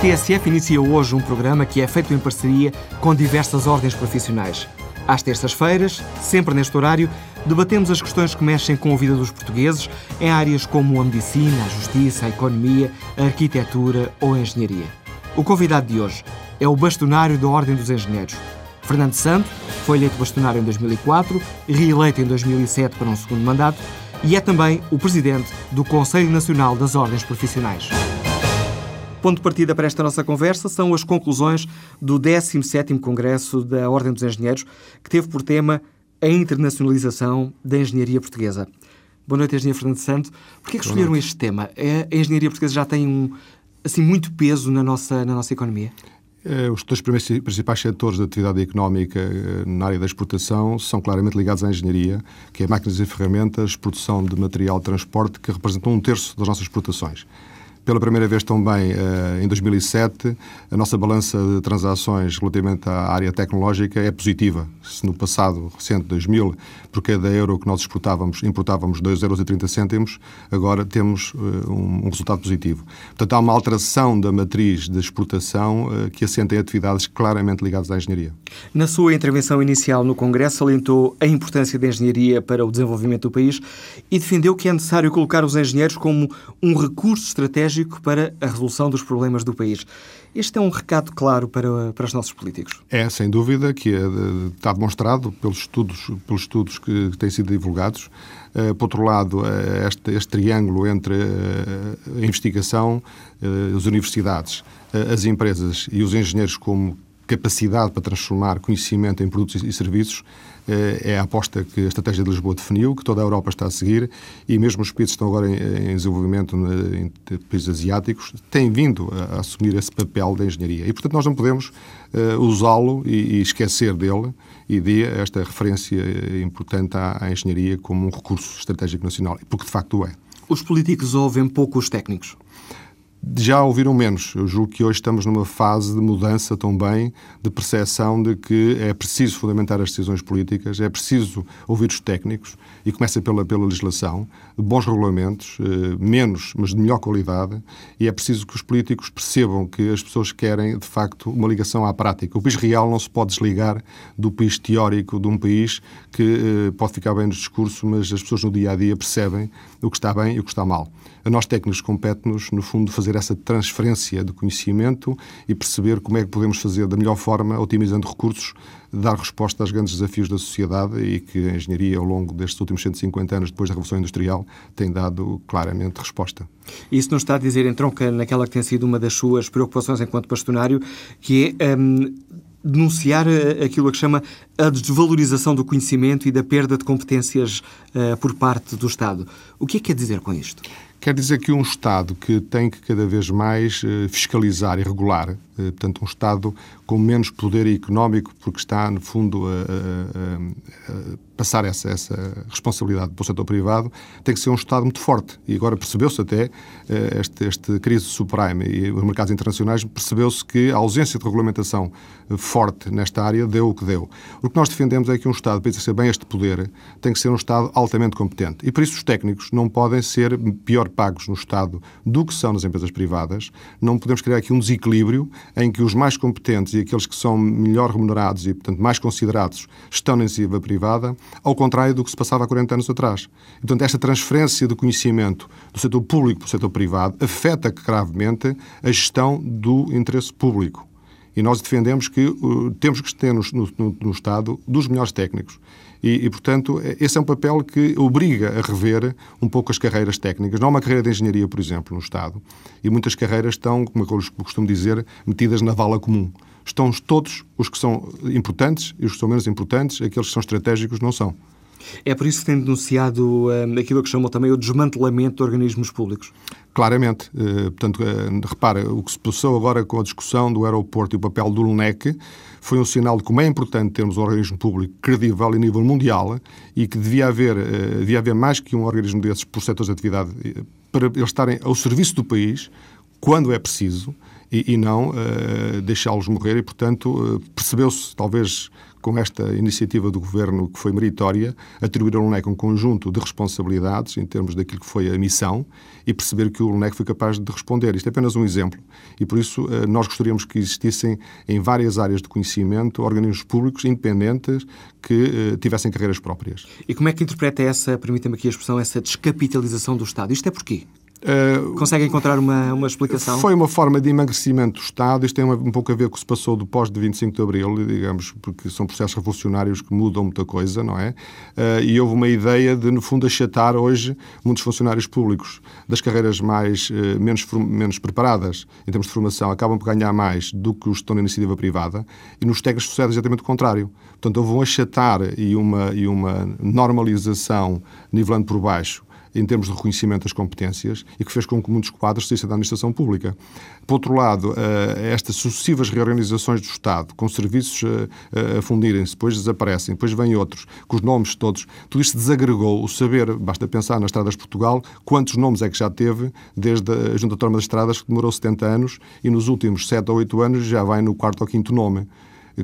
TSF inicia hoje um programa que é feito em parceria com diversas ordens profissionais. Às terças-feiras, sempre neste horário, debatemos as questões que mexem com a vida dos portugueses em áreas como a medicina, a justiça, a economia, a arquitetura ou a engenharia. O convidado de hoje é o bastonário da Ordem dos Engenheiros. Fernando Santo foi eleito bastonário em 2004, reeleito em 2007 para um segundo mandato e é também o presidente do Conselho Nacional das Ordens Profissionais. Ponto de partida para esta nossa conversa são as conclusões do 17º Congresso da Ordem dos Engenheiros, que teve por tema a internacionalização da engenharia portuguesa. Boa noite, Engenheiro Fernando Santo. Por que escolheram este tema? É, a engenharia portuguesa já tem um, assim, muito peso na nossa, na nossa economia? Eh, os dois principais setores de atividade económica eh, na área da exportação são claramente ligados à engenharia, que é máquinas e ferramentas, produção de material de transporte, que representam um terço das nossas exportações. Pela primeira vez também, eh, em 2007, a nossa balança de transações relativamente à área tecnológica é positiva. Se no passado recente, 2000, por cada euro que nós exportávamos, importávamos 2,30 euros, agora temos eh, um resultado positivo. Portanto, há uma alteração da matriz de exportação eh, que assenta em atividades claramente ligadas à engenharia. Na sua intervenção inicial no Congresso, salientou a importância da engenharia para o desenvolvimento do país e defendeu que é necessário colocar os engenheiros como um recurso estratégico estratégico para a resolução dos problemas do país. Este é um recado claro para, para os nossos políticos? É, sem dúvida, que é, está demonstrado pelos estudos, pelos estudos que têm sido divulgados. Uh, por outro lado, uh, este, este, triângulo entre uh, a investigação, as universidades, as empresas e os engenheiros como capacidade para transformar conhecimento em produtos e serviços é a aposta que a Estratégia de Lisboa definiu, que toda a Europa está a seguir e mesmo os países que estão agora em, desenvolvimento em países asiáticos têm vindo a, assumir esse papel da engenharia. E, portanto, nós não podemos usá-lo e, esquecer dele e de esta referência importante à, à engenharia como um recurso estratégico nacional, porque de facto é. Os políticos ouvem pouco os técnicos já ouviram menos. Eu julgo que hoje estamos numa fase de mudança também, de percepção de que é preciso fundamentar as decisões políticas, é preciso ouvir os técnicos, e começa pela, pela legislação, bons regulamentos, eh, menos, mas de melhor qualidade, e é preciso que os políticos percebam que as pessoas querem, de facto, uma ligação à prática. O país real não se pode desligar do país teórico de um país que eh, pode ficar bem no discurso, mas as pessoas no dia a dia percebem o que está bem e o que está mal. A nós técnicos compete-nos, no fundo, fazer essa transferência de conhecimento e perceber como é que podemos fazer da melhor forma, otimizando recursos, dar resposta aos grandes desafios da sociedade e que a engenharia, ao longo destes últimos 150 anos, depois da Revolução Industrial, tem dado claramente resposta. Isso não está a dizer, entronca naquela que tem sido uma das suas preocupações enquanto bastonário, que é. Hum, denunciar eh, aquilo que chama a desvalorização do conhecimento e da perda de competências uh, por parte do Estado. O que é que quer dizer com isto? Quer dizer que um Estado que tem que cada vez mais uh, fiscalizar e regular, uh, portanto, um Estado com menos poder económico, porque está, no fundo, a, a, a passar essa, essa responsabilidade para o setor privado, tem que ser um Estado muito forte. E agora percebeu-se até, eh, este, este crise subprime e os mercados internacionais, percebeu-se que a ausência de regulamentação eh, forte nesta área deu o que deu. O que nós defendemos é que um Estado, para exercer bem este poder, tem que ser um Estado altamente competente. E por isso os técnicos não podem ser pior pagos no Estado do que são nas empresas privadas. Não podemos criar aqui um desequilíbrio em que os mais competentes e aqueles que são melhor remunerados e, portanto, mais considerados estão na iniciativa privada ao contrário do que se passava há 40 anos atrás. Portanto, esta transferência de conhecimento do setor público para o setor privado afeta gravemente a gestão do interesse público. E nós defendemos que uh, temos que ter no, no, no Estado dos melhores técnicos. E, e, portanto, esse é um papel que obriga a rever um pouco as carreiras técnicas. Não há uma carreira de engenharia, por exemplo, no Estado, e muitas carreiras estão, como eu costumo dizer, metidas na vala comum estão todos os que são importantes e os que são menos importantes, aqueles que são estratégicos não são. É por isso que tem denunciado um, aquilo que chamam também o desmantelamento de organismos públicos? Claramente. Uh, portanto, uh, repara, o que se passou agora com a discussão do aeroporto e o papel do LUNEC foi um sinal de como é importante termos um organismo público credível a nível mundial e que devia haver, uh, devia haver mais que um organismo desses por setores de atividade para eles estarem ao serviço do país quando é preciso e, e não deixá-los morrer. E, portanto, percebeu-se, talvez com esta iniciativa do Governo que foi meritória, atribuir ao LUNEC um conjunto de responsabilidades em termos daquilo que foi a missão e perceber que o LUNEC foi capaz de responder. Isto é apenas um exemplo e, por isso, eh, nós gostaríamos que existissem em várias áreas de conhecimento organismos públicos independentes que uh, tivessem carreiras próprias. E como é que interpreta essa, permita-me aqui a expressão, essa descapitalização do Estado? Isto é porquê? Uh, Consegue encontrar uma, uma explicação? Foi uma forma de emagrecimento do Estado. Isto tem um pouco a ver com o que se passou depois de 25 de Abril, digamos, porque são processos revolucionários que mudam muita coisa, não é? Uh, e houve uma ideia de, no fundo, achatar hoje muitos funcionários públicos das carreiras mais, uh, menos, menos preparadas em termos de formação, acabam por ganhar mais do que os que estão na iniciativa privada, e nos técnicos sucede exatamente o contrário. Portanto, houve um achatar e uma, e uma normalização nivelando por baixo em termos de reconhecimento das competências e que fez com que muitos quadros saíssem da administração pública. Por outro lado, eh, estas sucessivas reorganizações do Estado, com serviços eh, eh, a fundirem-se, depois desaparecem, depois vêm outros, com os nomes todos, tudo isto desagregou o saber, basta pensar nas estradas de Portugal, quantos nomes é que já teve desde a Junta Autónoma das Estradas, que demorou 70 anos, e nos últimos 7 ou 8 anos já vai no quarto ou quinto nome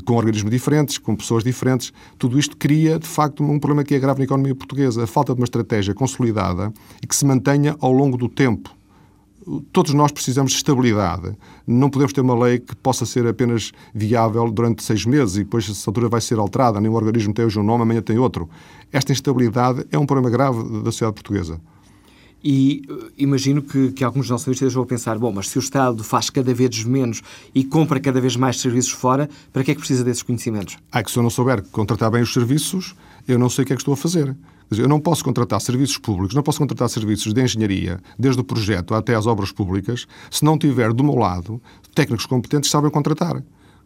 com organismos diferentes, com pessoas diferentes. Tudo isto cria, de facto, um problema que é grave na economia portuguesa. A falta de uma estratégia consolidada e que se mantenha ao longo do tempo. Todos nós precisamos de estabilidade. Não podemos ter uma lei que possa ser apenas viável durante seis meses e depois essa altura vai ser alterada. Nenhum organismo tem hoje um nome, amanhã tem outro. Esta instabilidade é um problema grave da sociedade portuguesa. E uh, imagino que, que alguns ouvintes vão pensar: bom, mas se o Estado faz cada vez menos e compra cada vez mais serviços fora, para que é que precisa desses conhecimentos? Ah, que se eu não souber contratar bem os serviços, eu não sei o que é que estou a fazer. Eu não posso contratar serviços públicos, não posso contratar serviços de engenharia, desde o projeto até às obras públicas, se não tiver do meu lado técnicos competentes que sabem contratar.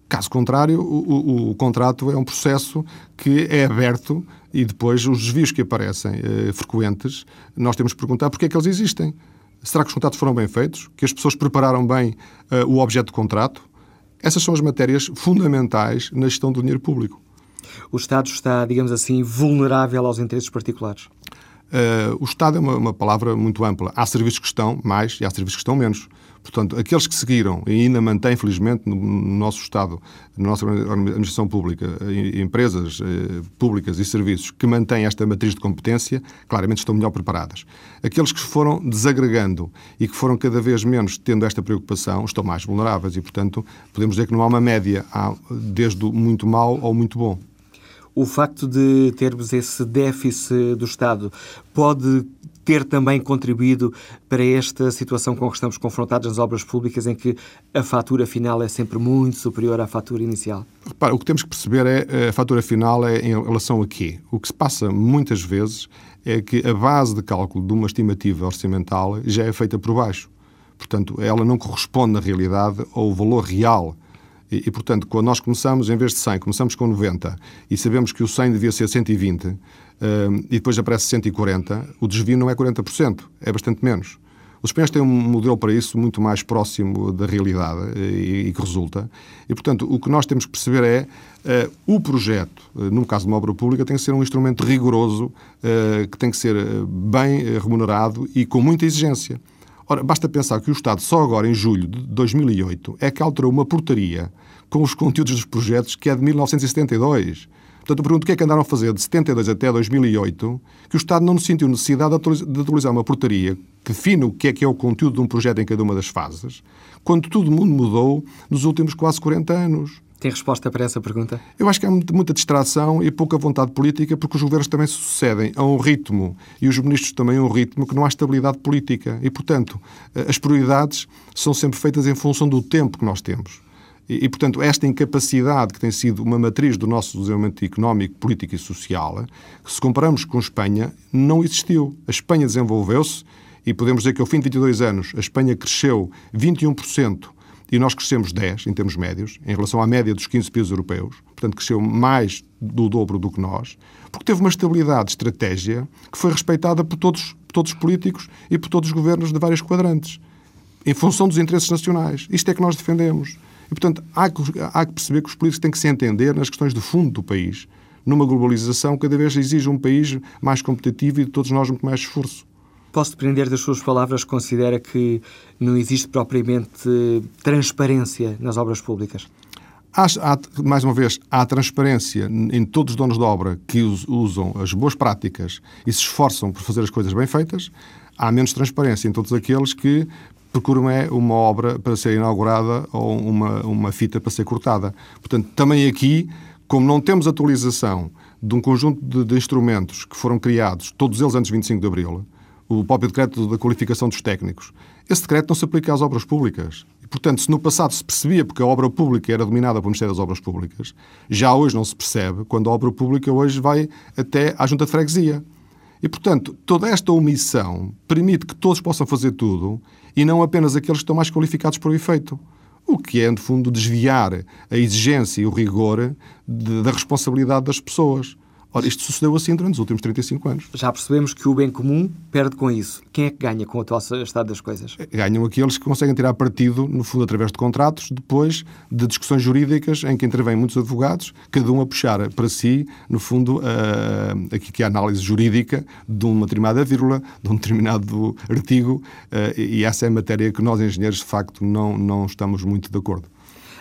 Caso contrário, o, o, o, contrato é um processo que é aberto e depois os desvios que aparecem eh, frequentes, nós temos que perguntar porque é que eles existem. Será que os contratos foram bem feitos? Que as pessoas prepararam bem eh, o objeto de contrato? Essas são as matérias fundamentais na gestão do dinheiro público. O Estado está, digamos assim, vulnerável aos interesses particulares? Uh, o Estado é uma, uma, palavra muito ampla. Há serviços que estão mais e há serviços que estão menos. Portanto, aqueles que seguiram e ainda mantêm, felizmente, no, no nosso Estado, na nossa administração pública, empresas eh, públicas e serviços que mantêm esta matriz de competência, claramente estão melhor preparadas. Aqueles que foram desagregando e que foram cada vez menos tendo esta preocupação estão mais vulneráveis e, portanto, podemos dizer que não há uma média, há desde muito mal ao muito bom o facto de termos esse déficit do Estado pode ter também contribuído para esta situação com que estamos confrontados nas obras públicas, em que a fatura final é sempre muito superior à fatura inicial? Repara, o que temos que perceber é eh, a fatura final é em relação a quê? O que se passa muitas vezes é que a base de cálculo de uma estimativa orçamental já é feita por baixo. Portanto, ela não corresponde na realidade ao valor real e, e, portanto, quando nós começamos, em vez de 100, começamos com 90 e sabemos que o 100 devia ser 120 uh, e depois aparece 140, o desvio não é 40%, é bastante menos. Os espanhóis têm um modelo para isso muito mais próximo da realidade e, e que resulta. E, portanto, o que nós temos que perceber é uh, o projeto, uh, no caso de uma obra pública, tem que ser um instrumento rigoroso, uh, que tem que ser bem remunerado e com muita exigência. Ora, basta pensar que o Estado, só agora em julho de 2008, é que alterou uma portaria com os conteúdos dos projetos que é de 1972. Portanto, eu pergunto o que é que andaram a fazer de 72 até 2008 que o Estado não sentiu necessidade de atualizar uma portaria que define o que é que é o conteúdo de um projeto em cada uma das fases, quando todo o mundo mudou nos últimos quase 40 anos. Tem resposta para essa pergunta? Eu acho que há muita distração e pouca vontade política, porque os governos também se sucedem a um ritmo e os ministros também a um ritmo que não há estabilidade política. E, portanto, as prioridades são sempre feitas em função do tempo que nós temos. E, e, portanto, esta incapacidade que tem sido uma matriz do nosso desenvolvimento económico, político e social, que se comparamos com a Espanha, não existiu. A Espanha desenvolveu-se e podemos dizer que ao fim de 22 anos a Espanha cresceu 21% e nós crescemos 10 em termos médios, em relação à média dos 15 países europeus, portanto cresceu mais do dobro do que nós, porque teve uma estabilidade de estratégia que foi respeitada por todos, por todos os políticos e por todos os governos de vários quadrantes, em função dos interesses nacionais. Isto é que nós defendemos. E, portanto, há que, há que perceber que os políticos têm que se entender nas questões do fundo do país. Numa globalização, cada vez exige um país mais competitivo e de todos nós muito mais esforço. Posso depender das suas palavras, considera que não existe propriamente transparência nas obras públicas? Há, há, mais uma vez, há transparência em todos os donos de obra que usam as boas práticas e se esforçam por fazer as coisas bem feitas. Há menos transparência em todos aqueles que procuram é uma obra para ser inaugurada ou uma, uma fita para ser cortada. Portanto, também aqui, como não temos atualização de um conjunto de, de instrumentos que foram criados, todos eles antes de 25 de Abril, o próprio decreto da qualificação dos técnicos, esse decreto não se aplica às obras públicas. Portanto, se no passado se percebia porque a obra pública era dominada pelo Ministério das Obras Públicas, já hoje não se percebe quando a obra pública hoje vai até à Junta de Freguesia. E, portanto, toda esta omissão permite que todos possam fazer tudo e não apenas aqueles que estão mais qualificados para o efeito. O que é, no fundo, desviar a exigência e o rigor de, da responsabilidade das pessoas. Ora, isto sucedeu assim durante os últimos 35 anos. Já percebemos que o bem comum perde com isso. Quem é que ganha com o atual estado das coisas? Ganham aqueles que conseguem tirar partido, no fundo, através de contratos, depois de discussões jurídicas em que intervêm muitos advogados, cada um a puxar para si, no fundo, uh, aqui que é a análise jurídica de uma determinada vírgula, de um determinado artigo, uh, e essa é a matéria que nós, engenheiros, de facto, não, não estamos muito de acordo.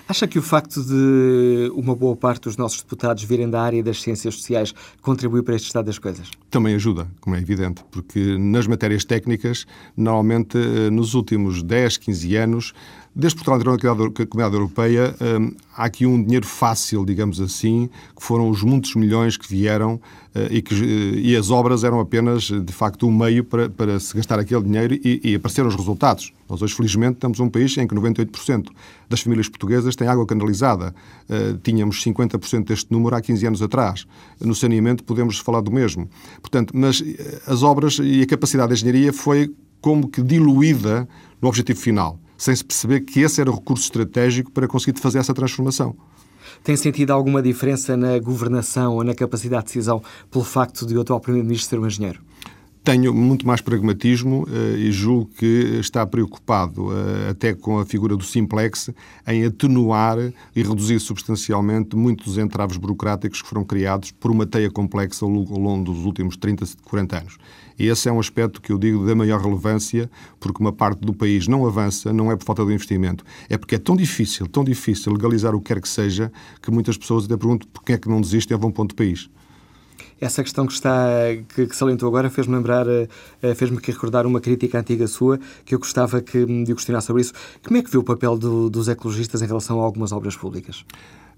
Acha que o facto de uma boa parte dos nossos deputados virem da área das ciências sociais contribui para este estado das coisas? Também ajuda, como é evidente, porque nas matérias técnicas, normalmente eh, nos últimos 10, 15 anos, Desde Portugal entrou na Comunidade Europeia, hum, há aqui um dinheiro fácil, digamos assim, que foram os muitos milhões que vieram eh, e, que, eh, e as obras eram apenas, de facto, um meio para, para se gastar aquele dinheiro e, e apareceram os resultados. Nós hoje, felizmente, estamos um país em que 98% das famílias portuguesas têm água canalizada. Uh, tínhamos 50% deste número há 15 anos atrás. No saneamento podemos falar do mesmo. Portanto, mas as obras e a capacidade de engenharia foi como que diluída no objetivo final sem se perceber que esse era o recurso estratégico para conseguir fazer essa transformação. Tem sentido alguma diferença na governação ou na capacidade de decisão pelo facto de o atual Primeiro-Ministro ser um engenheiro? Tenho muito mais pragmatismo uh, e julgo que está preocupado, uh, até com a figura do simplex, em atenuar e reduzir substancialmente muitos dos entraves burocráticos que foram criados por uma teia complexa ao longo dos últimos 30, 40 anos. E esse é um aspecto que eu digo da maior relevância, porque uma parte do país não avança, não é por falta de investimento, é porque é tão difícil, tão difícil legalizar o que quer que seja, que muitas pessoas até perguntam porquê é que não desistem a um ponto do país. Essa questão que está que, que salientou agora fez-me lembrar, eh, eh, fez-me aqui recordar uma crítica antiga sua que eu gostava que, de questionar sobre isso. Como é que vê o papel do, dos ecologistas em relação a algumas obras públicas?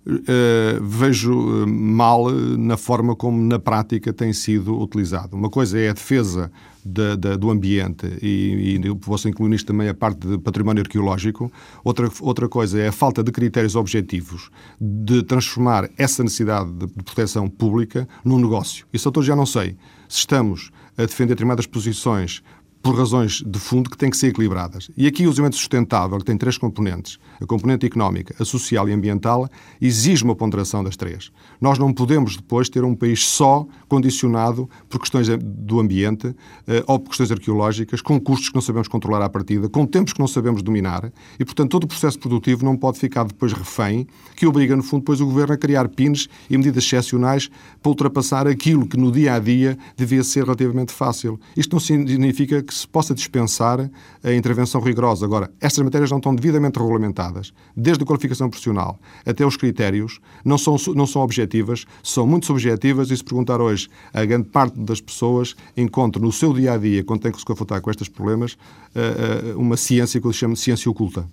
Uh, vejo mal na forma como na prática tem sido utilizado. Uma coisa é a defesa de, de, do ambiente e, e posso incluir nisto também a parte de património arqueológico. Outra, outra coisa é a falta de critérios objetivos de transformar essa necessidade de, de proteção pública num negócio. Isso eu já não sei se estamos a defender determinadas posições por razões de fundo que têm que ser equilibradas. E aqui o desenvolvimento sustentável, que tem três componentes, a componente económica, a social e ambiental, exige uma ponderação das três. Nós não podemos depois ter um país só condicionado por questões do ambiente eh, ou por questões arqueológicas, com custos que não sabemos controlar à partida, com tempos que não sabemos dominar, e, portanto, todo o processo produtivo não pode ficar depois refém, que obriga, no fundo, depois o Governo a criar pines e medidas excepcionais para ultrapassar aquilo que no dia a dia devia ser relativamente fácil. Isto não significa que que se possa dispensar a intervenção rigorosa. Agora, estas matérias não estão devidamente regulamentadas, desde a qualificação profissional até os critérios, não são, não são objetivas, são muito subjetivas e se perguntar hoje, a grande parte das pessoas encontra no seu dia a dia, quando tem que se confrontar com estes problemas, eh, eh, uma ciência que eu chamo de ciência oculta.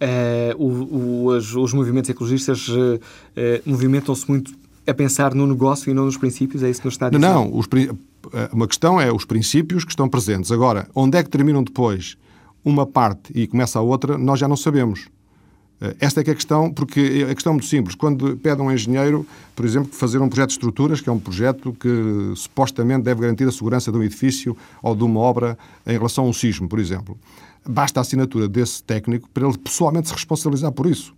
Uh, o, o, os, os, movimentos ecologistas uh, uh, movimentam-se muito a pensar no negócio e não nos princípios? É isso que nos está a dizer? Não, os, eh, uma questão é os princípios que estão presentes. Agora, onde é que terminam depois uma parte e começa a outra, nós já não sabemos. Eh, esta é que é a questão, porque a questão é muito simples. Quando pede um engenheiro, por exemplo, fazer um projeto de estruturas, que é um projeto que supostamente deve garantir a segurança de um edifício ou de uma obra em relação a um sismo, por exemplo, basta a assinatura desse técnico para ele pessoalmente se responsabilizar por isso.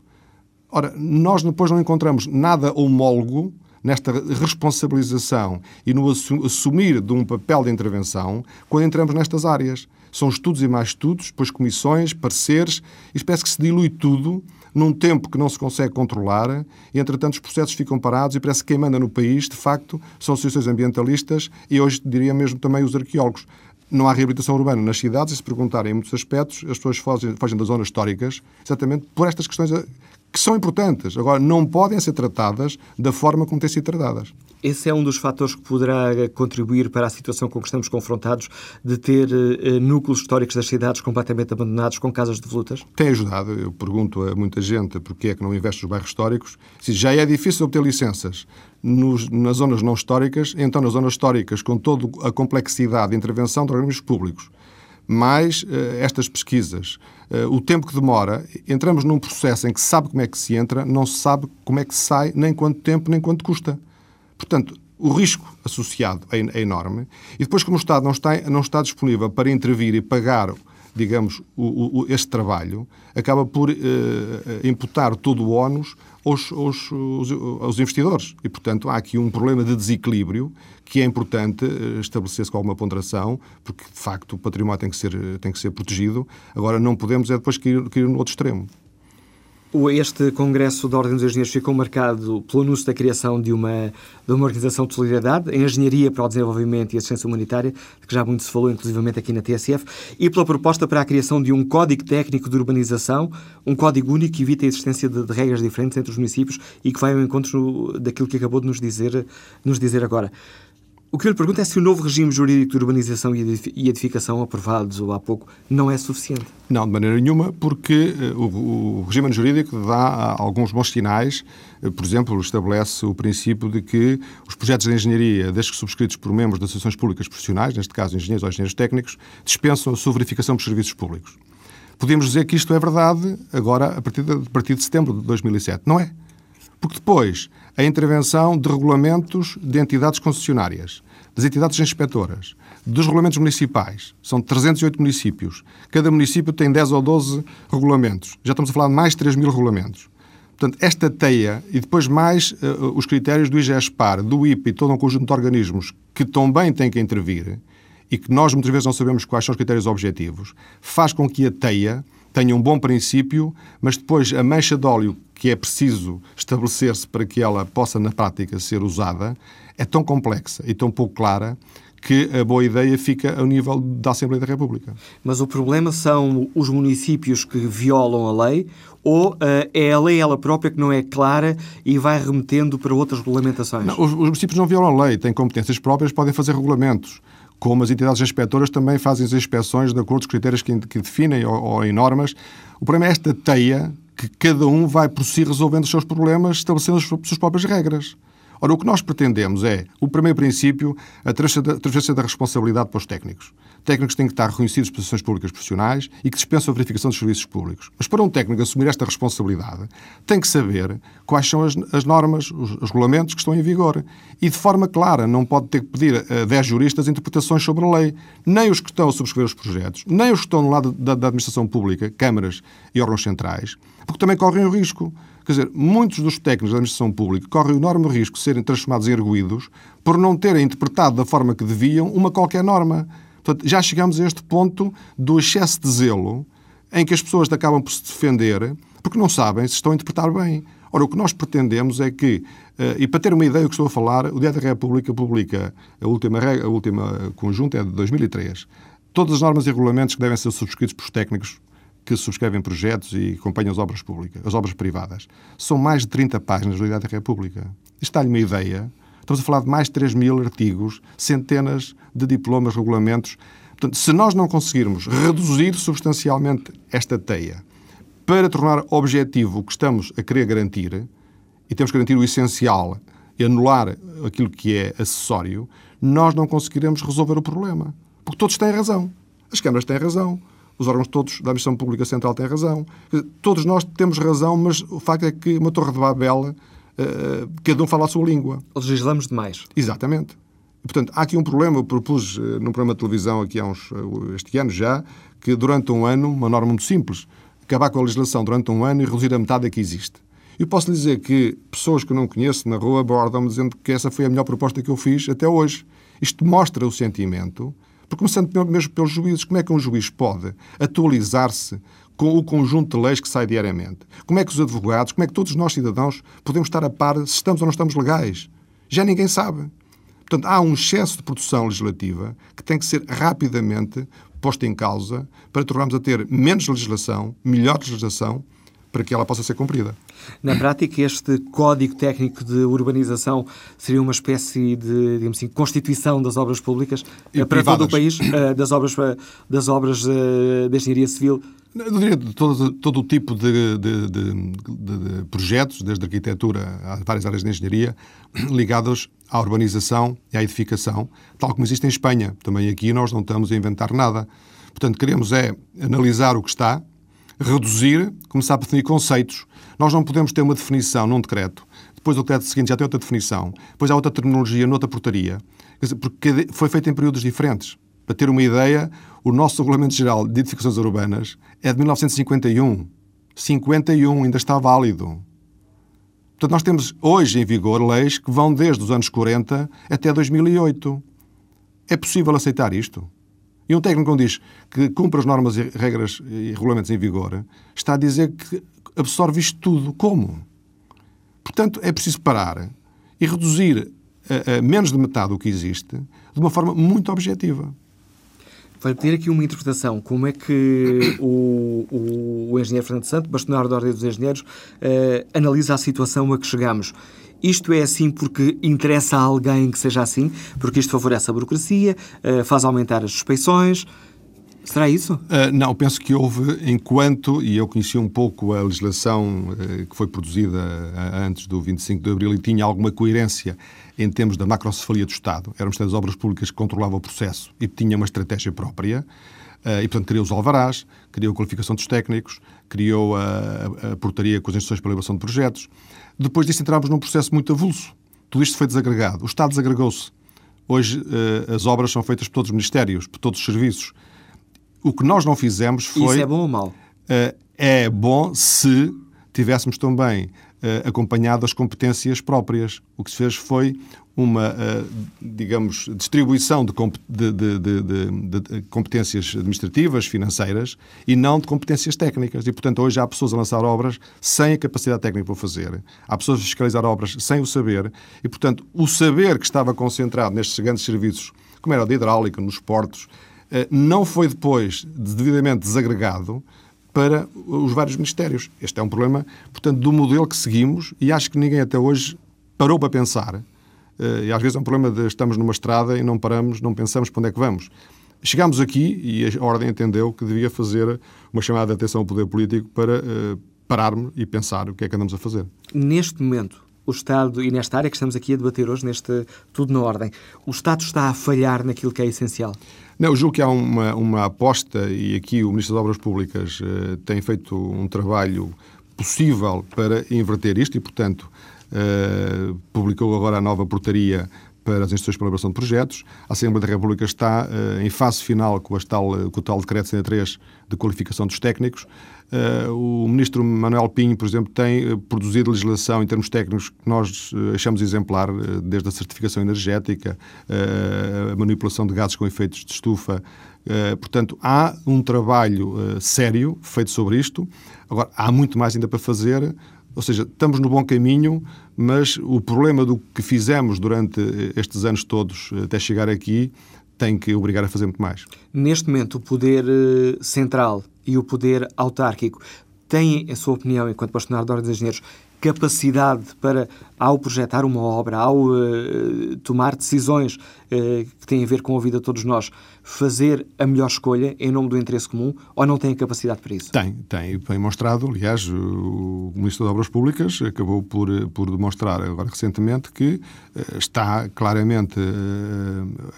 Ora, nós depois não encontramos nada homólogo nesta responsabilização e no assumir de um papel de intervenção quando entramos nestas áreas. São estudos e mais estudos, depois comissões, pareceres, e parece que se dilui tudo num tempo que não se consegue controlar e, entretanto, os processos ficam parados e parece que quem manda no país, de facto, são associações ambientalistas e hoje diria mesmo também os arqueólogos. não há reabilitação urbana nas cidades e, se perguntarem em muitos aspectos, as pessoas fogem, fogem das zonas históricas exatamente por estas questões que são importantes. Agora, não podem ser tratadas da forma como têm sido tratadas. Esse é um dos fatores que poderá contribuir para a situação com que estamos confrontados de ter uh, núcleos históricos das cidades completamente abandonados com casas de volutas? Tem ajudado. Eu pergunto a muita gente porque é que não investe nos bairros históricos. Se já é difícil obter licenças nos, nas zonas não históricas, então nas zonas históricas, com toda a complexidade de intervenção de organismos públicos, mais uh, estas pesquisas, uh, o tempo que demora, entramos num processo em que se sabe como é que se entra, não se sabe como é que se sai, nem quanto tempo, nem quanto custa. Portanto, o risco associado é, é enorme e depois, como o Estado não está, não está disponível para intervir e pagar digamos, o, o, este trabalho, acaba por uh, imputar todo o ónus aos, aos, aos, investidores. E, portanto, há aqui um problema de desequilíbrio que é importante eh, estabelecer-se com alguma ponderação, porque, de facto, o património tem que ser, tem que ser protegido. Agora, não podemos é depois cair, cair no outro extremo. Este Congresso da Ordem dos Engenheiros ficou marcado pelo anúncio da criação de uma, de uma organização de solidariedade, em engenharia para o desenvolvimento e assistência humanitária, de que já muito se falou, inclusivamente aqui na TSF, e pela proposta para a criação de um código técnico de urbanização, um código único que evita a existência de, de regras diferentes entre os municípios e que vai ao encontro daquilo que acabou de nos dizer, nos dizer agora. O que eu lhe pergunto é se o novo regime jurídico de urbanização e edificação aprovado há pouco não é suficiente. Não, de maneira nenhuma, porque uh, o, o, regime jurídico dá alguns bons sinais. Uh, por exemplo, estabelece o princípio de que os projetos de engenharia, desde que subscritos por membros de associações públicas profissionais, neste caso engenheiros ou engenheiros técnicos, dispensam a sua verificação por serviços públicos. Podemos dizer que isto é verdade agora, a partir de, a partir de setembro de 2007. Não é? Porque depois, a intervenção de regulamentos de entidades concessionárias, das entidades inspetoras, dos regulamentos municipais. São 308 municípios. Cada município tem 10 ou 12 regulamentos. Já estamos a falar de mais de 3 mil regulamentos. Portanto, esta teia e depois mais uh, os critérios do IGESPAR, do IPA e todo um conjunto de organismos que também têm que intervir e que nós muitas vezes não sabemos quais são os critérios objetivos, faz com que a teia tenha um bom princípio, mas depois a mancha de óleo que é preciso estabelecer-se para que ela possa, na prática, ser usada, é tão complexa e tão pouco clara que a boa ideia fica ao nível da Assembleia da República. Mas o problema são os municípios que violam a lei ou uh, é a lei ela própria que não é clara e vai remetendo para outras regulamentações? Não, os, os municípios não violam a lei, têm competências próprias, podem fazer regulamentos como as entidades inspetoras também fazem as inspeções de acordo com os critérios que, que definem ou, ou, em normas. O problema é esta teia que cada um vai por si resolvendo os seus problemas, estabelecendo as suas próprias regras. Ora, o que nós pretendemos é, o primeiro princípio, a transferência da responsabilidade para os técnicos. Técnicos têm que estar reconhecidos por posições públicas profissionais e que dispensam a verificação dos serviços públicos. Mas para um técnico assumir esta responsabilidade, tem que saber quais são as, as normas, os, os, regulamentos que estão em vigor. E de forma clara, não pode ter que pedir a 10 juristas interpretações sobre a lei. Nem os que estão a subscrever os projetos, nem os que estão no lado da, da administração pública, câmaras e órgãos centrais, porque também correm o risco Quer dizer, muitos dos técnicos da administração pública correm o enorme risco de serem transformados em erguidos por não terem interpretado da forma que deviam uma qualquer norma. Portanto, já chegamos a este ponto do excesso de zelo em que as pessoas acabam por se defender porque não sabem se estão a interpretar bem. Ora, o que nós pretendemos é que, eh, e para ter uma ideia do que estou a falar, o Diário da República publica a última, a última conjunta é de 2003. Todas as normas e regulamentos que devem ser subscritos por técnicos que subscrevem projetos e acompanham as obras públicas, as obras privadas. São mais de 30 páginas da Unidade da República. Isto dá-lhe uma ideia. Estamos a falar de mais de 3 mil artigos, centenas de diplomas, regulamentos. Portanto, se nós não conseguirmos reduzir substancialmente esta teia para tornar objetivo o que estamos a querer garantir, e temos que garantir o essencial e anular aquilo que é acessório, nós não conseguiremos resolver o problema. Porque todos têm razão. As câmaras têm razão, os órgãos todos da Administração Pública Central têm razão. Todos nós temos razão, mas o facto é que uma Torre de Babel, uh, cada um fala a sua língua. Legislamos demais. Exatamente. Portanto, há aqui um problema. Eu propus uh, num programa de televisão aqui há uns, uh, este ano já, que durante um ano, uma norma muito simples, acabar com a legislação durante um ano e reduzir a metade da que existe. Eu posso lhe dizer que pessoas que eu não conheço na rua abordam-me dizendo que essa foi a melhor proposta que eu fiz até hoje. Isto mostra o sentimento começando mesmo pelos juízes, como é que um juiz pode atualizar-se com o conjunto de leis que sai diariamente? Como é que os advogados, como é que todos nós cidadãos podemos estar a par se estamos ou não estamos legais? Já ninguém sabe. Portanto, há um excesso de produção legislativa que tem que ser rapidamente posto em causa para tornarmos a ter menos legislação, melhor legislação, para que ela possa ser cumprida. Na prática, este Código Técnico de Urbanização seria uma espécie de, digamos assim, constituição das obras públicas e para privadas. todo o país, eh, das obras, eh, das obras eh, de engenharia civil? Eu diria de todo, todo o tipo de, de, de, projetos, desde a arquitetura a várias áreas de engenharia, ligados à urbanização e à edificação, tal como existe em Espanha. Também aqui nós não estamos a inventar nada. Portanto, queremos é analisar o que está, reduzir, começar a definir conceitos. Nós não podemos ter uma definição num decreto, depois o decreto seguinte já tem outra definição, depois há outra terminologia noutra portaria, porque foi feito em períodos diferentes. Para ter uma ideia, o nosso Regulamento Geral de Edificações Urbanas é de 1951. 51 ainda está válido. Portanto, nós temos hoje em vigor leis que vão desde os anos 40 até 2008. É possível aceitar isto? E um técnico, quando diz que cumpre as normas, e regras e regulamentos em vigor, está a dizer que absorve isto tudo. Como? Portanto, é preciso parar e reduzir a, a menos de metade do que existe de uma forma muito objetiva. Vai ter aqui uma interpretação. Como é que o, o, o engenheiro Fernando Santo, bastonário da Ordem dos Engenheiros, uh, analisa a situação a que chegamos? Isto é assim porque interessa a alguém que seja assim? Porque isto favorece a burocracia, uh, faz aumentar as suspeições? Será isso? Uh, não, penso que houve, enquanto, e eu conheci um pouco a legislação uh, que foi produzida uh, antes do 25 de Abril e tinha alguma coerência em termos da macrocefalia do Estado. Era o das Obras Públicas que controlava o processo e tinha uma estratégia própria. e, portanto, criou os alvarás, criou a qualificação dos técnicos, criou a, a, portaria com as instruções para a elaboração de projetos. Depois disso entramos num processo muito avulso. Tudo isto foi desagregado. O Estado desagregou-se. Hoje as obras são feitas por todos os ministérios, por todos os serviços. O que nós não fizemos foi. Isso é bom ou mau? Uh, é bom se tivéssemos também acompanhado as competências próprias. O que se fez foi uma, uh, digamos, distribuição de, de, de, de, competências administrativas, financeiras, e não de competências técnicas. E, portanto, hoje há pessoas a lançar obras sem a capacidade técnica para fazer. Há pessoas a fiscalizar obras sem o saber. E, portanto, o saber que estava concentrado nestes grandes serviços, como era o de hidráulica, nos portos, eh, não foi depois devidamente desagregado para os vários ministérios. Este é um problema, portanto, do modelo que seguimos e acho que ninguém até hoje parou para pensar. Eh, e às vezes é um problema de estamos numa estrada e não paramos, não pensamos para onde é que vamos. Chegámos aqui e a Ordem entendeu que devia fazer uma chamada de atenção ao poder político para uh, pararmos e pensar o que é que andamos a fazer. Neste momento, o Estado, e nesta área que estamos aqui a debater hoje, neste Tudo na Ordem, o Estado está a falhar naquilo que é essencial? Não, julgo que há uma, uma aposta, e aqui o Ministro das Obras Públicas uh, tem feito um trabalho possível para inverter isto e, portanto, uh, publicou agora a nova portaria para as instituições de elaboração de projetos. A Assembleia da República está uh, em fase final com, tal, com o tal decreto 103 de qualificação dos técnicos. Uh, o ministro Manuel Pinho, por exemplo, tem uh, produzido legislação em termos técnicos que nós uh, achamos exemplar, desde a certificação energética, a manipulação de gases com efeitos de estufa. portanto, há um trabalho sério feito sobre isto. Agora, há muito mais ainda para fazer. Ou seja, estamos no bom caminho, mas o problema do que fizemos durante estes anos todos até chegar aqui tem que obrigar a fazer muito mais. Neste momento, o poder central e o poder autárquico têm, em sua opinião, enquanto bastonário da Ordem dos Engenheiros, capacidade para, ao projetar uma obra, ao uh, tomar decisões uh, que têm a ver com a vida de todos nós, fazer a melhor escolha em nome do interesse comum ou não têm capacidade para isso? Tem, tem. Bem mostrado, aliás, o Ministro das Obras Públicas acabou por, por demonstrar agora recentemente que uh, está claramente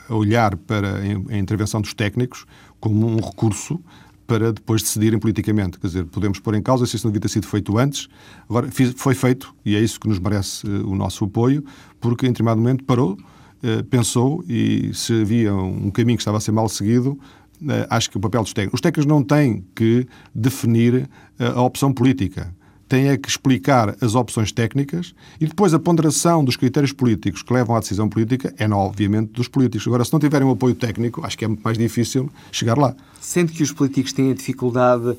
a olhar para a intervenção dos técnicos como um recurso para depois decidirem politicamente. Quer dizer, podemos pôr em causa se isso não devia ter sido feito antes. Agora, foi feito e é isso que nos merece uh, o nosso apoio, porque em determinado momento parou, uh, pensou e se havia um caminho que estava a ser mal seguido, uh, acho que o papel dos técnicos. Os técnicos não têm que definir a opção política tem é que explicar as opções técnicas e depois a ponderação dos critérios políticos que levam à decisão política é, obviamente, dos políticos. Agora, se não tiverem um apoio técnico, acho que é muito mais difícil chegar lá. Sente que os políticos têm dificuldade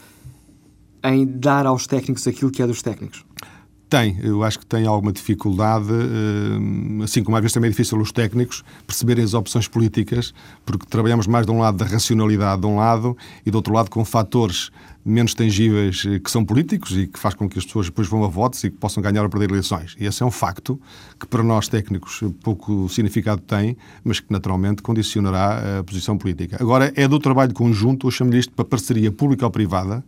em dar aos técnicos aquilo que é dos técnicos? tem, eu acho que tem alguma dificuldade, assim como às vezes também é difícil os técnicos perceberem as opções políticas, porque trabalhamos mais de um lado da racionalidade de um lado e do outro lado com fatores menos tangíveis que são políticos e que faz com que as pessoas depois vão a votos e que possam ganhar ou perder eleições. E esse é um facto que para nós técnicos pouco significado tem, mas que naturalmente condicionará a posição política. Agora, é do trabalho conjunto, eu chamo-lhe isto para parceria pública ou privada,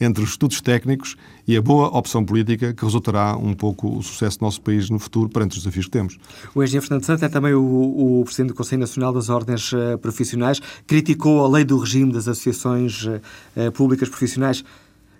entre os estudos técnicos e a boa opção política que resultará um pouco o sucesso do nosso país no futuro perante os desafios que temos. O engenheiro Fernando Santos é também o, o Presidente do Conselho Nacional das Ordens uh, Profissionais, criticou a lei do regime das associações públicas profissionais.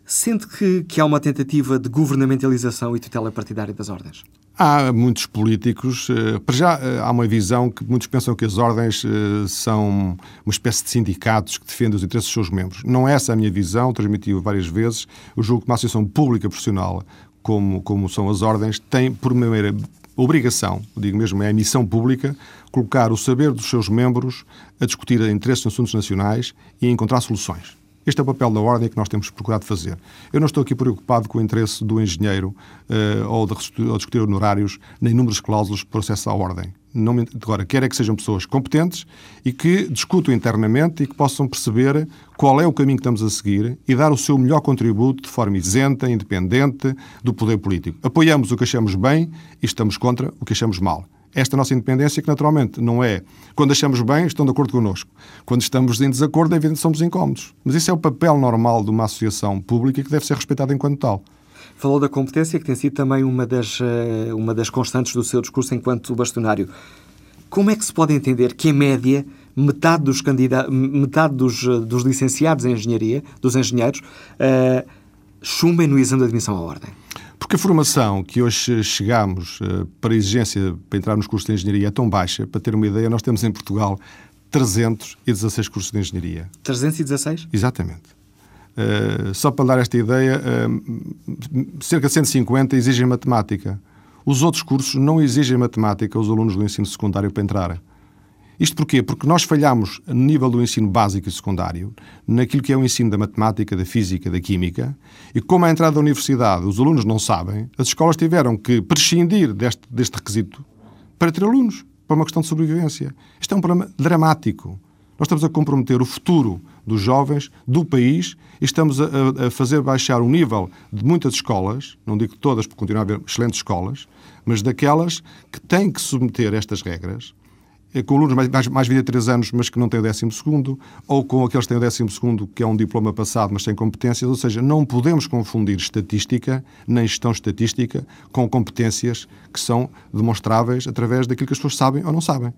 Sente que, que há uma tentativa de governamentalização e tutela partidária das ordens? Há muitos políticos, eh, para já eh, há uma visão que muitos pensam que as ordens eh, são uma espécie de sindicatos que defendem os interesses dos seus membros. Não é essa a minha visão, transmiti várias vezes. Eu julgo que uma associação pública profissional, como, como são as ordens, tem, por primeira obrigação, digo mesmo, é a missão pública, colocar o saber dos seus membros a discutir interesses nos assuntos nacionais e a encontrar soluções. Este é o papel da ordem que nós temos procurado fazer. Eu não estou aqui preocupado com o interesse do engenheiro uh, ou de ou discutir honorários, nem números de cláusulas por acesso à ordem. Não me, agora, quero é que sejam pessoas competentes e que discutam internamente e que possam perceber qual é o caminho que estamos a seguir e dar o seu melhor contributo de forma isenta, independente do poder político. Apoiamos o que achamos bem e estamos contra o que achamos mal esta nossa independência, que naturalmente não é. Quando achamos bem, estão de acordo connosco. Quando estamos em desacordo, é evidente que somos incómodos. Mas isso é o papel normal de uma associação pública que deve ser respeitada enquanto tal. Falou da competência, que tem sido também uma das, eh, uma das constantes do seu discurso enquanto bastonário. Como é que se pode entender que, em média, metade dos, candidatos, metade dos, eh, dos licenciados em engenharia, dos engenheiros, uh, chumbem no exame de admissão à ordem? Porque a formação que hoje chegamos uh, para a exigência para entrar nos cursos de engenharia é tão baixa, para ter uma ideia, nós temos em Portugal 316 cursos de engenharia. 316? Exatamente. Uh, só para dar esta ideia, uh, cerca de 150 exigem matemática. Os outros cursos não exigem matemática aos alunos do ensino secundário para entrarem. Isto porquê? Porque nós falhamos no nível do ensino básico e secundário, naquilo que é o ensino da matemática, da física, da química, e como a entrada da universidade os alunos não sabem, as escolas tiveram que prescindir deste, deste requisito para ter alunos, para uma questão de sobrevivência. Isto é um problema dramático. Nós estamos a comprometer o futuro dos jovens, do país, e estamos a, a, fazer baixar o nível de muitas escolas, não digo todas, porque continua a haver excelentes escolas, mas daquelas que têm que submeter estas regras é com alunos mais, mais, mais de 3 anos, mas que não têm o 12 ou com aqueles que têm o 12 que é um diploma passado, mas sem competências. Ou seja, não podemos confundir estatística, nem gestão estatística, com competências que são demonstráveis através daquilo que as pessoas sabem ou não sabem.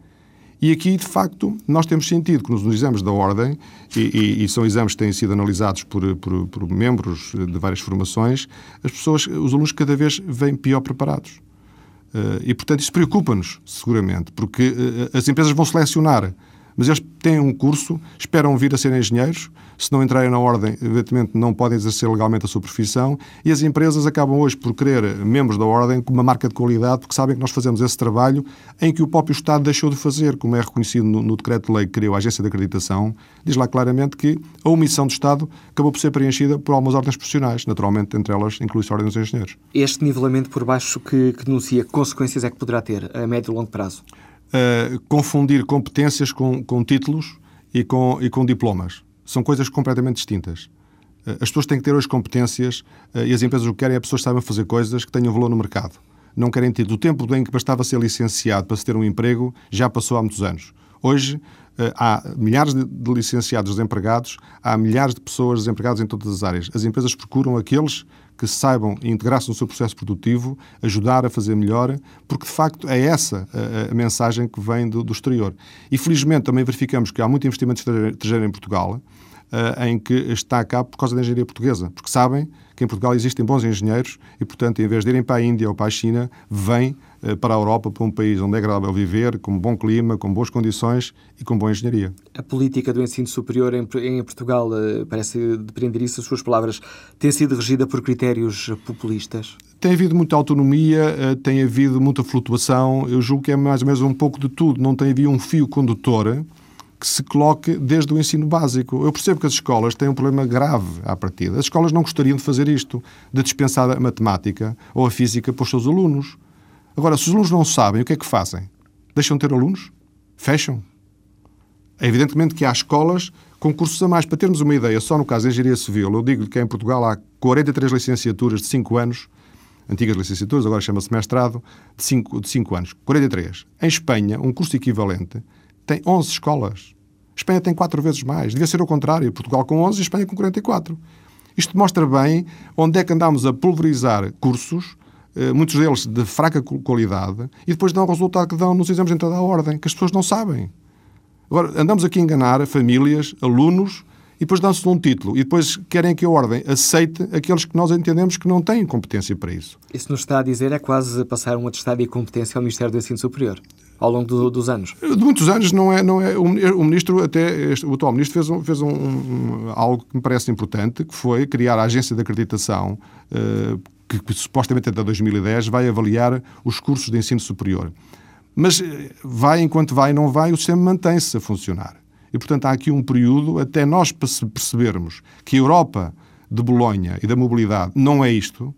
E aqui, de facto, nós temos sentido que nos exames da Ordem, e, e, e são exames que têm sido analisados por, por, por membros de várias formações, as pessoas, os alunos cada vez vêm pior preparados. Uh, e, portanto, isso preocupa-nos, seguramente, porque uh, as empresas vão selecionar mas eles têm um curso, esperam vir a ser engenheiros, se não entrarem na ordem, evidentemente não podem exercer legalmente a sua profissão, e as empresas acabam hoje por querer membros da ordem com uma marca de qualidade, porque sabem que nós fazemos esse trabalho em que o próprio Estado deixou de fazer, como é reconhecido no, no decreto-lei que criou a Agência de Acreditação, diz lá claramente que a omissão do Estado acabou por ser preenchida por algumas ordens profissionais, naturalmente, entre elas inclui-se a Ordem dos Engenheiros. Este nivelamento por baixo que, que denuncia, que consequências é que poderá ter a médio e longo prazo? Uh, confundir competências com, com títulos e com, e com diplomas. São coisas completamente distintas. Uh, as pessoas têm que ter hoje competências uh, e as empresas o que querem é que as pessoas saibam fazer coisas que tenham valor no mercado. Não querem ter. Do tempo em que bastava ser licenciado para se ter um emprego, já passou há muitos anos. Hoje há milhares de, licenciados desempregados, há milhares de pessoas desempregadas em todas as áreas. As empresas procuram aqueles que saibam integrar-se no seu processo produtivo, ajudar a fazer melhor, porque de facto é essa a, a mensagem que vem do, do, exterior. E felizmente também verificamos que há muito investimento estrangeiro em Portugal, uh, em que está cá por causa da engenharia portuguesa, porque sabem que em Portugal existem bons engenheiros e, portanto, em vez de irem para a Índia ou para a China, vêm para a Europa, para um país onde é agradável viver, com bom clima, com boas condições e com boa engenharia. A política do ensino superior em, em Portugal, uh, parece depreender isso, as suas palavras, tem sido regida por critérios populistas? Tem havido muita autonomia, tem havido muita flutuação. Eu julgo que é mais ou menos um pouco de tudo. Não tem havido um fio condutor que se coloque desde o ensino básico. Eu percebo que as escolas têm um problema grave à partida. As escolas não gostariam de fazer isto, de dispensar a matemática ou a física para os seus alunos. Agora, se os alunos não sabem, o que é que fazem? Deixam de ter alunos? Fecham? É evidentemente que há escolas com cursos a mais. Para termos uma ideia, só no caso da Engenharia Civil, eu digo-lhe que em Portugal há 43 licenciaturas de 5 anos, antigas licenciaturas, agora chama-se mestrado, de 5, de 5 anos. 43. Em Espanha, um curso equivalente tem 11 escolas. Espanha tem 4 vezes mais. Devia ser o contrário. Portugal com 11 e Espanha com 44. Isto mostra bem onde é que andamos a pulverizar cursos, muitos deles de fraca qualidade, e depois dão o resultado que dão nos exames de entrada à ordem, que as pessoas não sabem. Agora, andamos aqui a enganar famílias, alunos, e depois dão-se um título, e depois querem que a Ordem aceite aqueles que nós entendemos que não têm competência para isso. Isso nos está a dizer é quase passar um atestado de competência ao Ministério do Ensino Superior ao longo do, dos anos? De muitos anos, não é. Não é o, o ministro, até este, o atual ministro, fez, um, fez um, um, algo que me parece importante, que foi criar a agência de acreditação, uh, que, que, supostamente até 2010 vai avaliar os cursos de ensino superior. Mas eh, vai enquanto vai não vai, o sistema mantém-se a funcionar. E, portanto, há aqui um período até nós percebermos que a Europa de Bolonha e da mobilidade não é isto,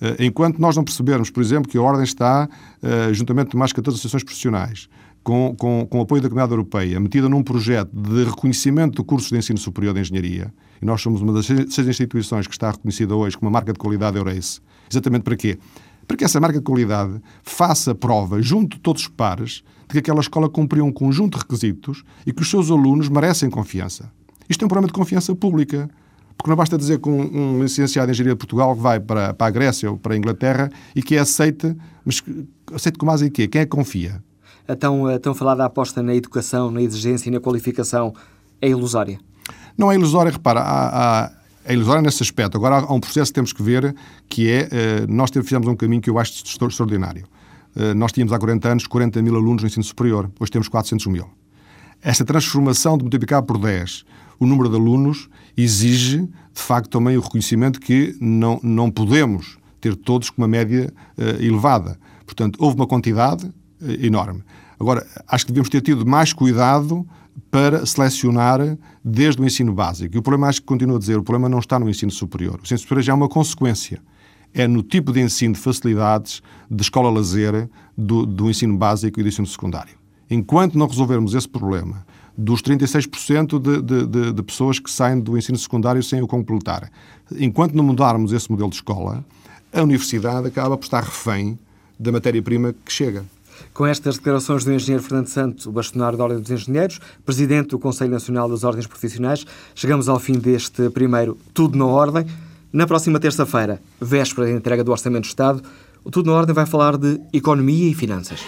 eh, enquanto nós não percebermos, por exemplo, que a Ordem está, eh, juntamente com mais 14 associações profissionais, com, com, com o apoio da Comunidade Europeia, metida num projeto de reconhecimento do curso de ensino superior de engenharia, e nós somos uma das seis instituições que está reconhecida hoje como uma marca de qualidade Eurace. Exatamente para quê? Para que essa marca de qualidade faça prova, junto de todos os pares, de que aquela escola cumpriu um conjunto de requisitos e que os seus alunos merecem confiança. Isto é um problema de confiança pública. Porque não basta dizer que um, um licenciado em Engenharia de Portugal vai para, para a Grécia ou para a Inglaterra e que é aceite, mas aceite com mais em quê? Quem é que confia? Então, então falar da aposta na educação, na exigência e na qualificação é ilusória? Não é ilusória, repara, há, há, é ilusória nesse aspecto. Agora há um processo que temos que ver que é, eh, nós fizemos um caminho que eu acho extraordinário. Eh, nós tínhamos há 40 anos 40 mil alunos no ensino superior, hoje temos 400 mil. Esta transformação de multiplicar por 10 o número de alunos exige, de facto, também o reconhecimento que não, não podemos ter todos com uma média uh, elevada. Portanto, houve uma quantidade enorme. Agora, acho que devemos ter tido mais cuidado para selecionar desde o ensino básico. E o problema, acho que continuo a dizer, o problema não está no ensino superior. O ensino superior já é uma consequência. É no tipo de ensino de facilidades, de escola-lazer, do, do ensino básico e do ensino secundário. Enquanto não resolvermos esse problema, dos 36% de, de, de, de, pessoas que saem do ensino secundário sem o completar, enquanto não mudarmos esse modelo de escola, a universidade acaba por estar refém da matéria-prima que chega. Com estas declarações do engenheiro Fernando Santos, o bastonário da Ordem dos Engenheiros, presidente do Conselho Nacional das Ordens Profissionais, chegamos ao fim deste primeiro Tudo na Ordem. Na próxima terça-feira, véspera da entrega do Orçamento do Estado, o Tudo na Ordem vai falar de economia e finanças.